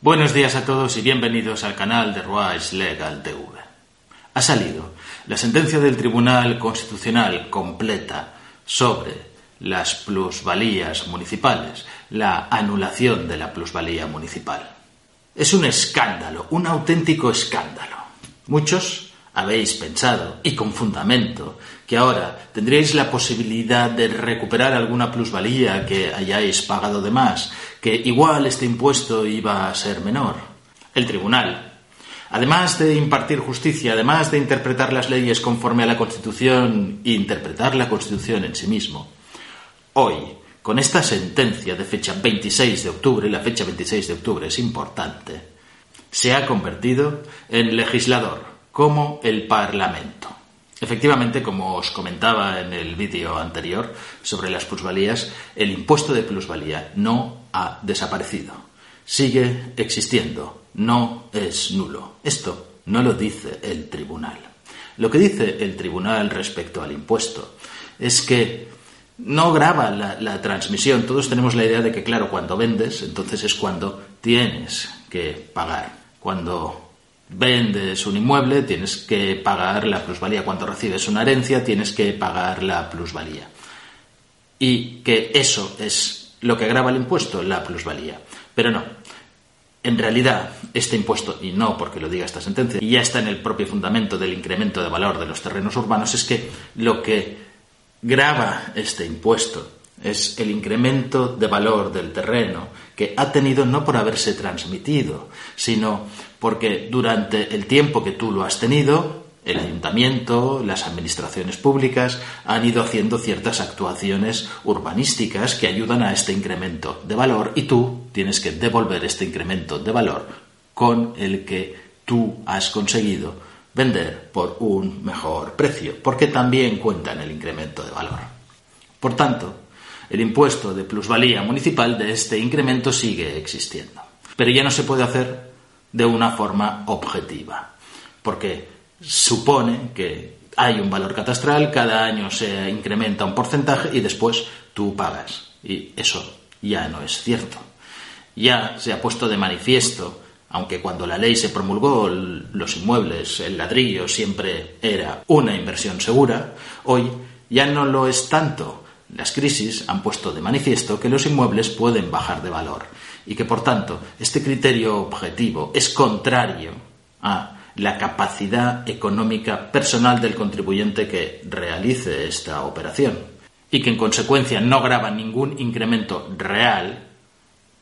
Buenos días a todos y bienvenidos al canal de Ruach Legal TV. Ha salido la sentencia del Tribunal Constitucional completa sobre las plusvalías municipales, la anulación de la plusvalía municipal. Es un escándalo, un auténtico escándalo. Muchos habéis pensado, y con fundamento, que ahora tendríais la posibilidad de recuperar alguna plusvalía que hayáis pagado de más, que igual este impuesto iba a ser menor. El tribunal, además de impartir justicia, además de interpretar las leyes conforme a la Constitución e interpretar la Constitución en sí mismo, hoy, con esta sentencia de fecha 26 de octubre, la fecha 26 de octubre es importante, se ha convertido en legislador como el Parlamento. Efectivamente, como os comentaba en el vídeo anterior sobre las plusvalías, el impuesto de plusvalía no ha desaparecido. Sigue existiendo, no es nulo. Esto no lo dice el tribunal. Lo que dice el tribunal respecto al impuesto es que no graba la, la, transmisión. Todos tenemos la idea de que, claro, cuando vendes, entonces es cuando tienes que pagar. Cuando vendes un inmueble, tienes que pagar la plusvalía. Cuando recibes una herencia, tienes que pagar la plusvalía. Y que eso es lo que graba el impuesto, la plusvalía. Pero no. En realidad, este impuesto, y no porque lo diga esta sentencia, y ya está en el propio fundamento del incremento de valor de los terrenos urbanos, es que lo que graba este impuesto es el incremento de valor del terreno que ha tenido no por haberse transmitido, sino porque durante el tiempo que tú lo has tenido, el ayuntamiento, las administraciones públicas han ido haciendo ciertas actuaciones urbanísticas que ayudan a este incremento de valor y tú tienes que devolver este incremento de valor con el que tú has conseguido vender por un mejor precio, porque también cuenta en el incremento de valor. Por tanto, el impuesto de plusvalía municipal de este incremento sigue existiendo, pero ya no se puede hacer de una forma objetiva, porque supone que hay un valor catastral, cada año se incrementa un porcentaje y después tú pagas. Y eso ya no es cierto. Ya se ha puesto de manifiesto, aunque cuando la ley se promulgó los inmuebles, el ladrillo siempre era una inversión segura, hoy ya no lo es tanto. Las crisis han puesto de manifiesto que los inmuebles pueden bajar de valor y que, por tanto, este criterio objetivo es contrario a la capacidad económica personal del contribuyente que realice esta operación y que, en consecuencia, no graba ningún incremento real,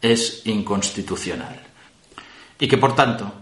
es inconstitucional. Y que, por tanto,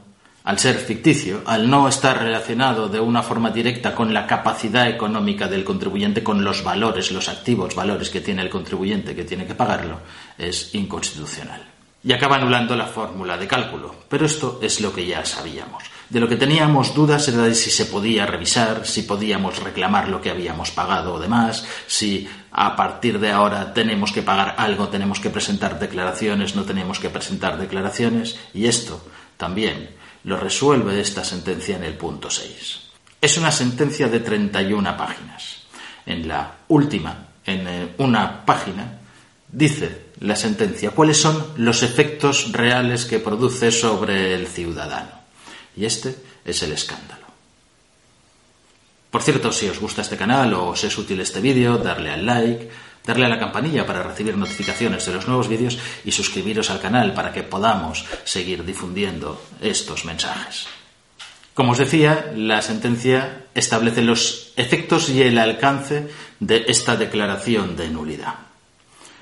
al ser ficticio, al no estar relacionado de una forma directa con la capacidad económica del contribuyente, con los valores, los activos valores que tiene el contribuyente que tiene que pagarlo, es inconstitucional y acaba anulando la fórmula de cálculo. Pero esto es lo que ya sabíamos. De lo que teníamos dudas era de si se podía revisar, si podíamos reclamar lo que habíamos pagado o demás, si a partir de ahora tenemos que pagar algo, tenemos que presentar declaraciones, no tenemos que presentar declaraciones, y esto también lo resuelve esta sentencia en el punto 6. Es una sentencia de 31 páginas. En la última, en eh, una página, dice la sentencia cuáles son los efectos reales que produce sobre el ciudadano. Y este es el escándalo. Por cierto, si os gusta este canal o os es útil este vídeo, darle al like, darle a la campanilla para recibir notificaciones de los nuevos vídeos y suscribiros al canal para que podamos seguir difundiendo estos mensajes. Como os decía, la sentencia establece los efectos y el alcance de esta declaración de nulidad.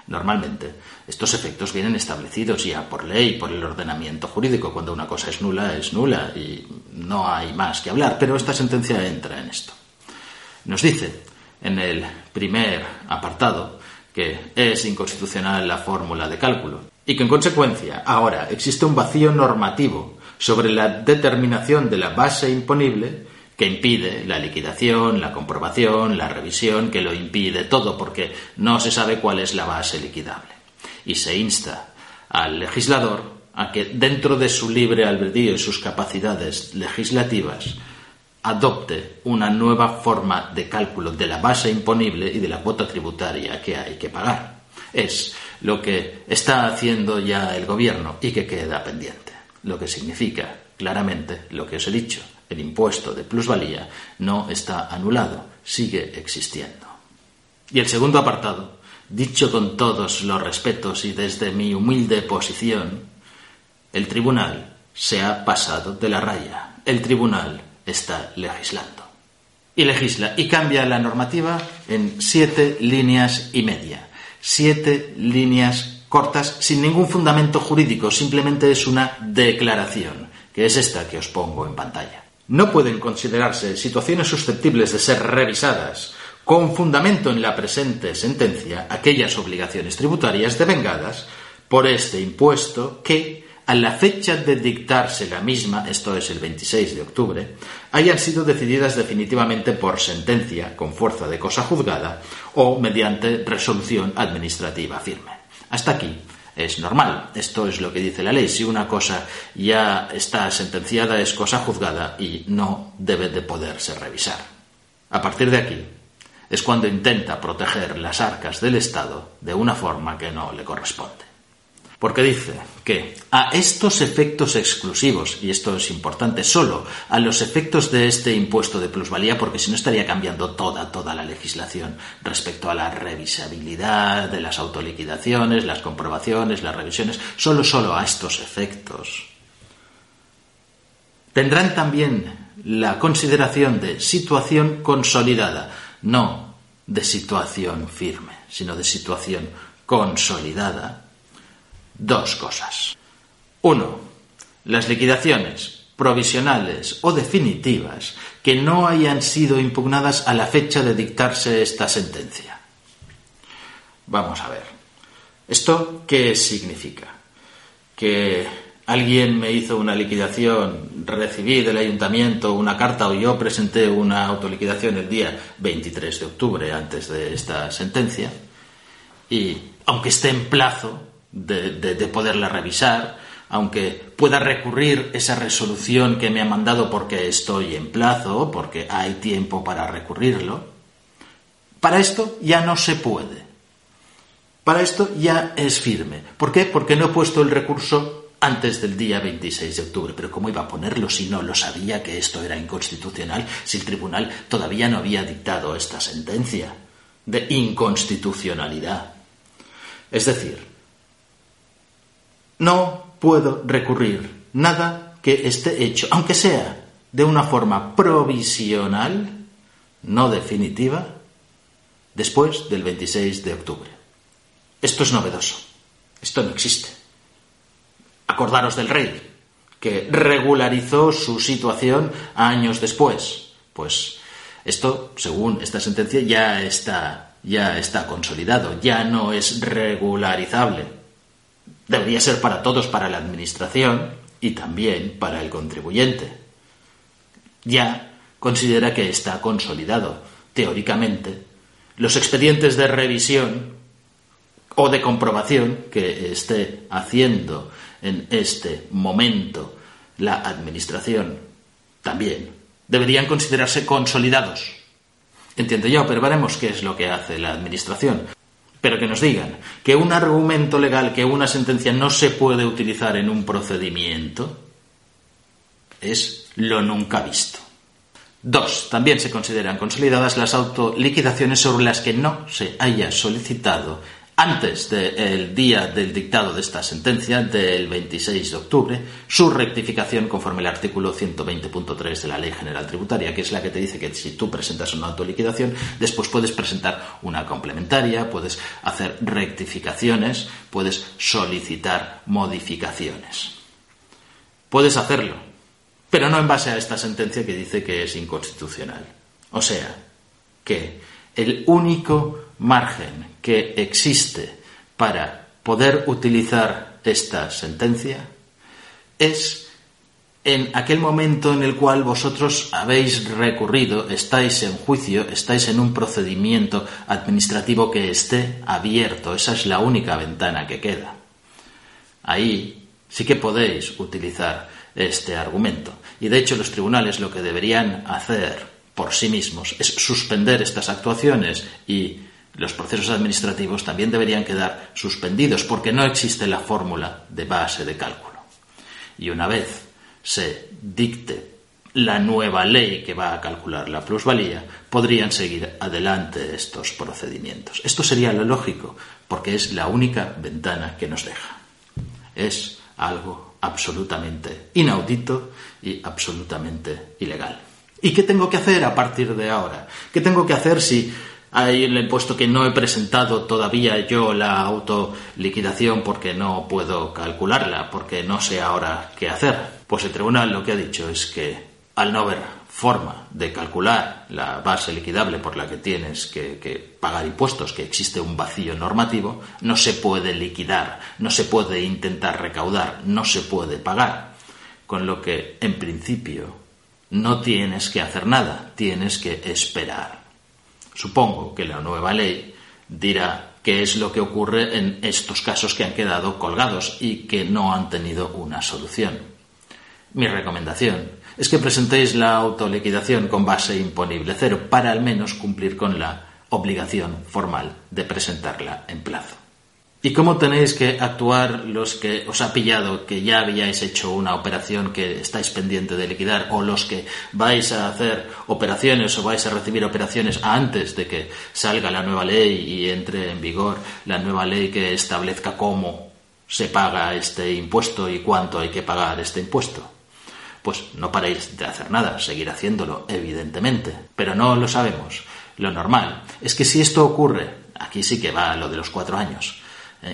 Normalmente, estos efectos vienen establecidos ya por ley, por el ordenamiento jurídico. Cuando una cosa es nula, es nula y no hay más que hablar. Pero esta sentencia entra en esto. Nos dice en el primer apartado que es inconstitucional la fórmula de cálculo y que en consecuencia ahora existe un vacío normativo sobre la determinación de la base imponible que impide la liquidación, la comprobación, la revisión, que lo impide todo porque no se sabe cuál es la base liquidable. Y se insta al legislador a que dentro de su libre albedrío y sus capacidades legislativas adopte una nueva forma de cálculo de la base imponible y de la cuota tributaria que hay que pagar. Es lo que está haciendo ya el gobierno y que queda pendiente. Lo que significa claramente lo que os he dicho. El impuesto de plusvalía no está anulado, sigue existiendo. Y el segundo apartado, dicho con todos los respetos y desde mi humilde posición, el tribunal se ha pasado de la raya. El tribunal está legislando. Y legisla y cambia la normativa en siete líneas y media. Siete líneas cortas sin ningún fundamento jurídico, simplemente es una declaración, que es esta que os pongo en pantalla. No pueden considerarse situaciones susceptibles de ser revisadas con fundamento en la presente sentencia aquellas obligaciones tributarias devengadas por este impuesto que, a la fecha de dictarse la misma, esto es el 26 de octubre, hayan sido decididas definitivamente por sentencia con fuerza de cosa juzgada o mediante resolución administrativa firme. Hasta aquí es normal. Esto es lo que dice la ley. Si una cosa ya está sentenciada es cosa juzgada y no debe de poderse revisar. A partir de aquí es cuando intenta proteger las arcas del Estado de una forma que no le corresponde porque dice que a estos efectos exclusivos, y esto es importante, solo a los efectos de este impuesto de plusvalía, porque si no estaría cambiando toda, toda la legislación respecto a la revisabilidad de las autoliquidaciones, las comprobaciones, las revisiones, solo, solo a estos efectos. Tendrán también la consideración de situación consolidada, no de situación firme, sino de situación consolidada dos cosas. Uno, las liquidaciones provisionales o definitivas que no hayan sido impugnadas a la fecha de dictarse esta sentencia. Vamos a ver. ¿Esto qué significa? Que alguien me hizo una liquidación, recibí del ayuntamiento una carta o yo presenté una autoliquidación el día 23 de octubre antes de esta sentencia y aunque esté en plazo, de, poderla revisar, aunque pueda recurrir esa resolución que me ha mandado porque estoy en plazo, porque hay tiempo para recurrirlo, para esto ya no se puede. Para esto ya es firme. ¿Por qué? Porque no he puesto el recurso antes del día 26 de octubre. Pero ¿cómo iba a ponerlo si no lo sabía que esto era inconstitucional, si el tribunal todavía no había dictado esta sentencia de inconstitucionalidad? Es decir, no puedo recurrir nada que esté hecho, aunque sea de una forma provisional, no definitiva, después del 26 de octubre. Esto es novedoso. Esto no existe. Acordaros del rey, que regularizó su situación años después. Pues esto, según esta sentencia, ya está, ya está consolidado, ya no es regularizable debería ser para todos, para la Administración y también para el contribuyente. Ya considera que está consolidado. Teóricamente, los expedientes de revisión o de comprobación que esté haciendo en este momento la Administración también deberían considerarse consolidados. Entiendo yo, pero veremos qué es lo que hace la Administración pero que nos digan que un argumento legal, que una sentencia no se puede utilizar en un procedimiento, es lo nunca visto. Dos, también se consideran consolidadas las autoliquidaciones sobre las que no se haya solicitado antes del día del dictado de esta sentencia, del 26 de octubre, su rectificación conforme al artículo 120.3 de la Ley General Tributaria, que es la que te dice que si tú presentas una autoliquidación, después puedes presentar una complementaria, puedes hacer rectificaciones, puedes solicitar modificaciones. Puedes hacerlo, pero no en base a esta sentencia que dice que es inconstitucional. O sea, que el único margen que existe para poder utilizar esta sentencia es en aquel momento en el cual vosotros habéis recurrido, estáis en juicio, estáis en un procedimiento administrativo que esté abierto. Esa es la única ventana que queda. Ahí sí que podéis utilizar este argumento. Y de hecho los tribunales lo que deberían hacer por sí mismos es suspender estas actuaciones y los procesos administrativos también deberían quedar suspendidos porque no existe la fórmula de base de cálculo. Y una vez se dicte la nueva ley que va a calcular la plusvalía, podrían seguir adelante estos procedimientos. Esto sería lo lógico, porque es la única ventana que nos deja. Es algo absolutamente inaudito y absolutamente ilegal. ¿Y qué tengo que hacer a partir de ahora? ¿Qué tengo que hacer si Ahí le he puesto que no he presentado todavía yo la autoliquidación porque no puedo calcularla, porque no sé ahora qué hacer. Pues el tribunal lo que ha dicho es que al no haber forma de calcular la base liquidable por la que tienes que, pagar impuestos, que existe un vacío normativo, no se puede liquidar, no se puede intentar recaudar, no se puede pagar. Con lo que, en principio, no tienes que hacer nada, tienes que esperar. Supongo que la nueva ley dirá qué es lo que ocurre en estos casos que han quedado colgados y que no han tenido una solución. Mi recomendación es que presentéis la autoliquidación con base imponible cero para al menos cumplir con la obligación formal de presentarla en plazo. ¿Y cómo tenéis que actuar los que os ha pillado que ya habíais hecho una operación que estáis pendiente de liquidar o los que vais a hacer operaciones o vais a recibir operaciones antes de que salga la nueva ley y entre en vigor la nueva ley que establezca cómo se paga este impuesto y cuánto hay que pagar este impuesto? Pues no paréis de hacer nada, seguir haciéndolo, evidentemente, pero no lo sabemos. Lo normal es que si esto ocurre, aquí sí que va lo de los cuatro años,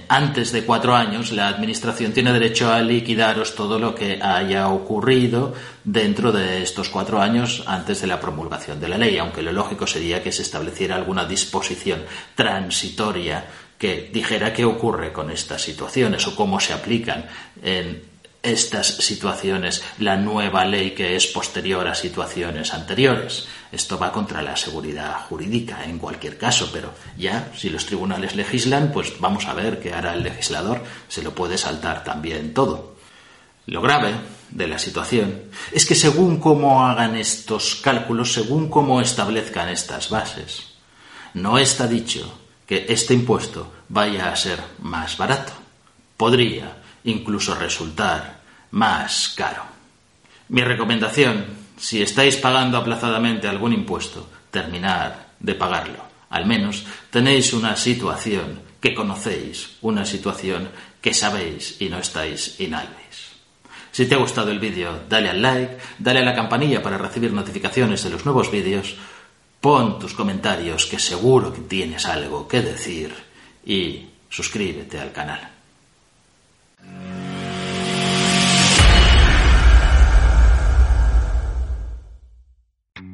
antes de cuatro años, la Administración tiene derecho a liquidaros todo lo que haya ocurrido dentro de estos cuatro años antes de la promulgación de la ley, aunque lo lógico sería que se estableciera alguna disposición transitoria que dijera qué ocurre con estas situaciones o cómo se aplican en estas situaciones la nueva ley que es posterior a situaciones anteriores. Esto va contra la seguridad jurídica en cualquier caso, pero ya si los tribunales legislan, pues vamos a ver qué hará el legislador. Se lo puede saltar también todo. Lo grave de la situación es que según cómo hagan estos cálculos, según cómo establezcan estas bases, no está dicho que este impuesto vaya a ser más barato. Podría incluso resultar más caro. Mi recomendación, si estáis pagando aplazadamente algún impuesto, terminar de pagarlo. Al menos tenéis una situación que conocéis, una situación que sabéis y no estáis inalves. Si te ha gustado el vídeo, dale al like, dale a la campanilla para recibir notificaciones de los nuevos vídeos, pon tus comentarios que seguro que tienes algo que decir y suscríbete al canal.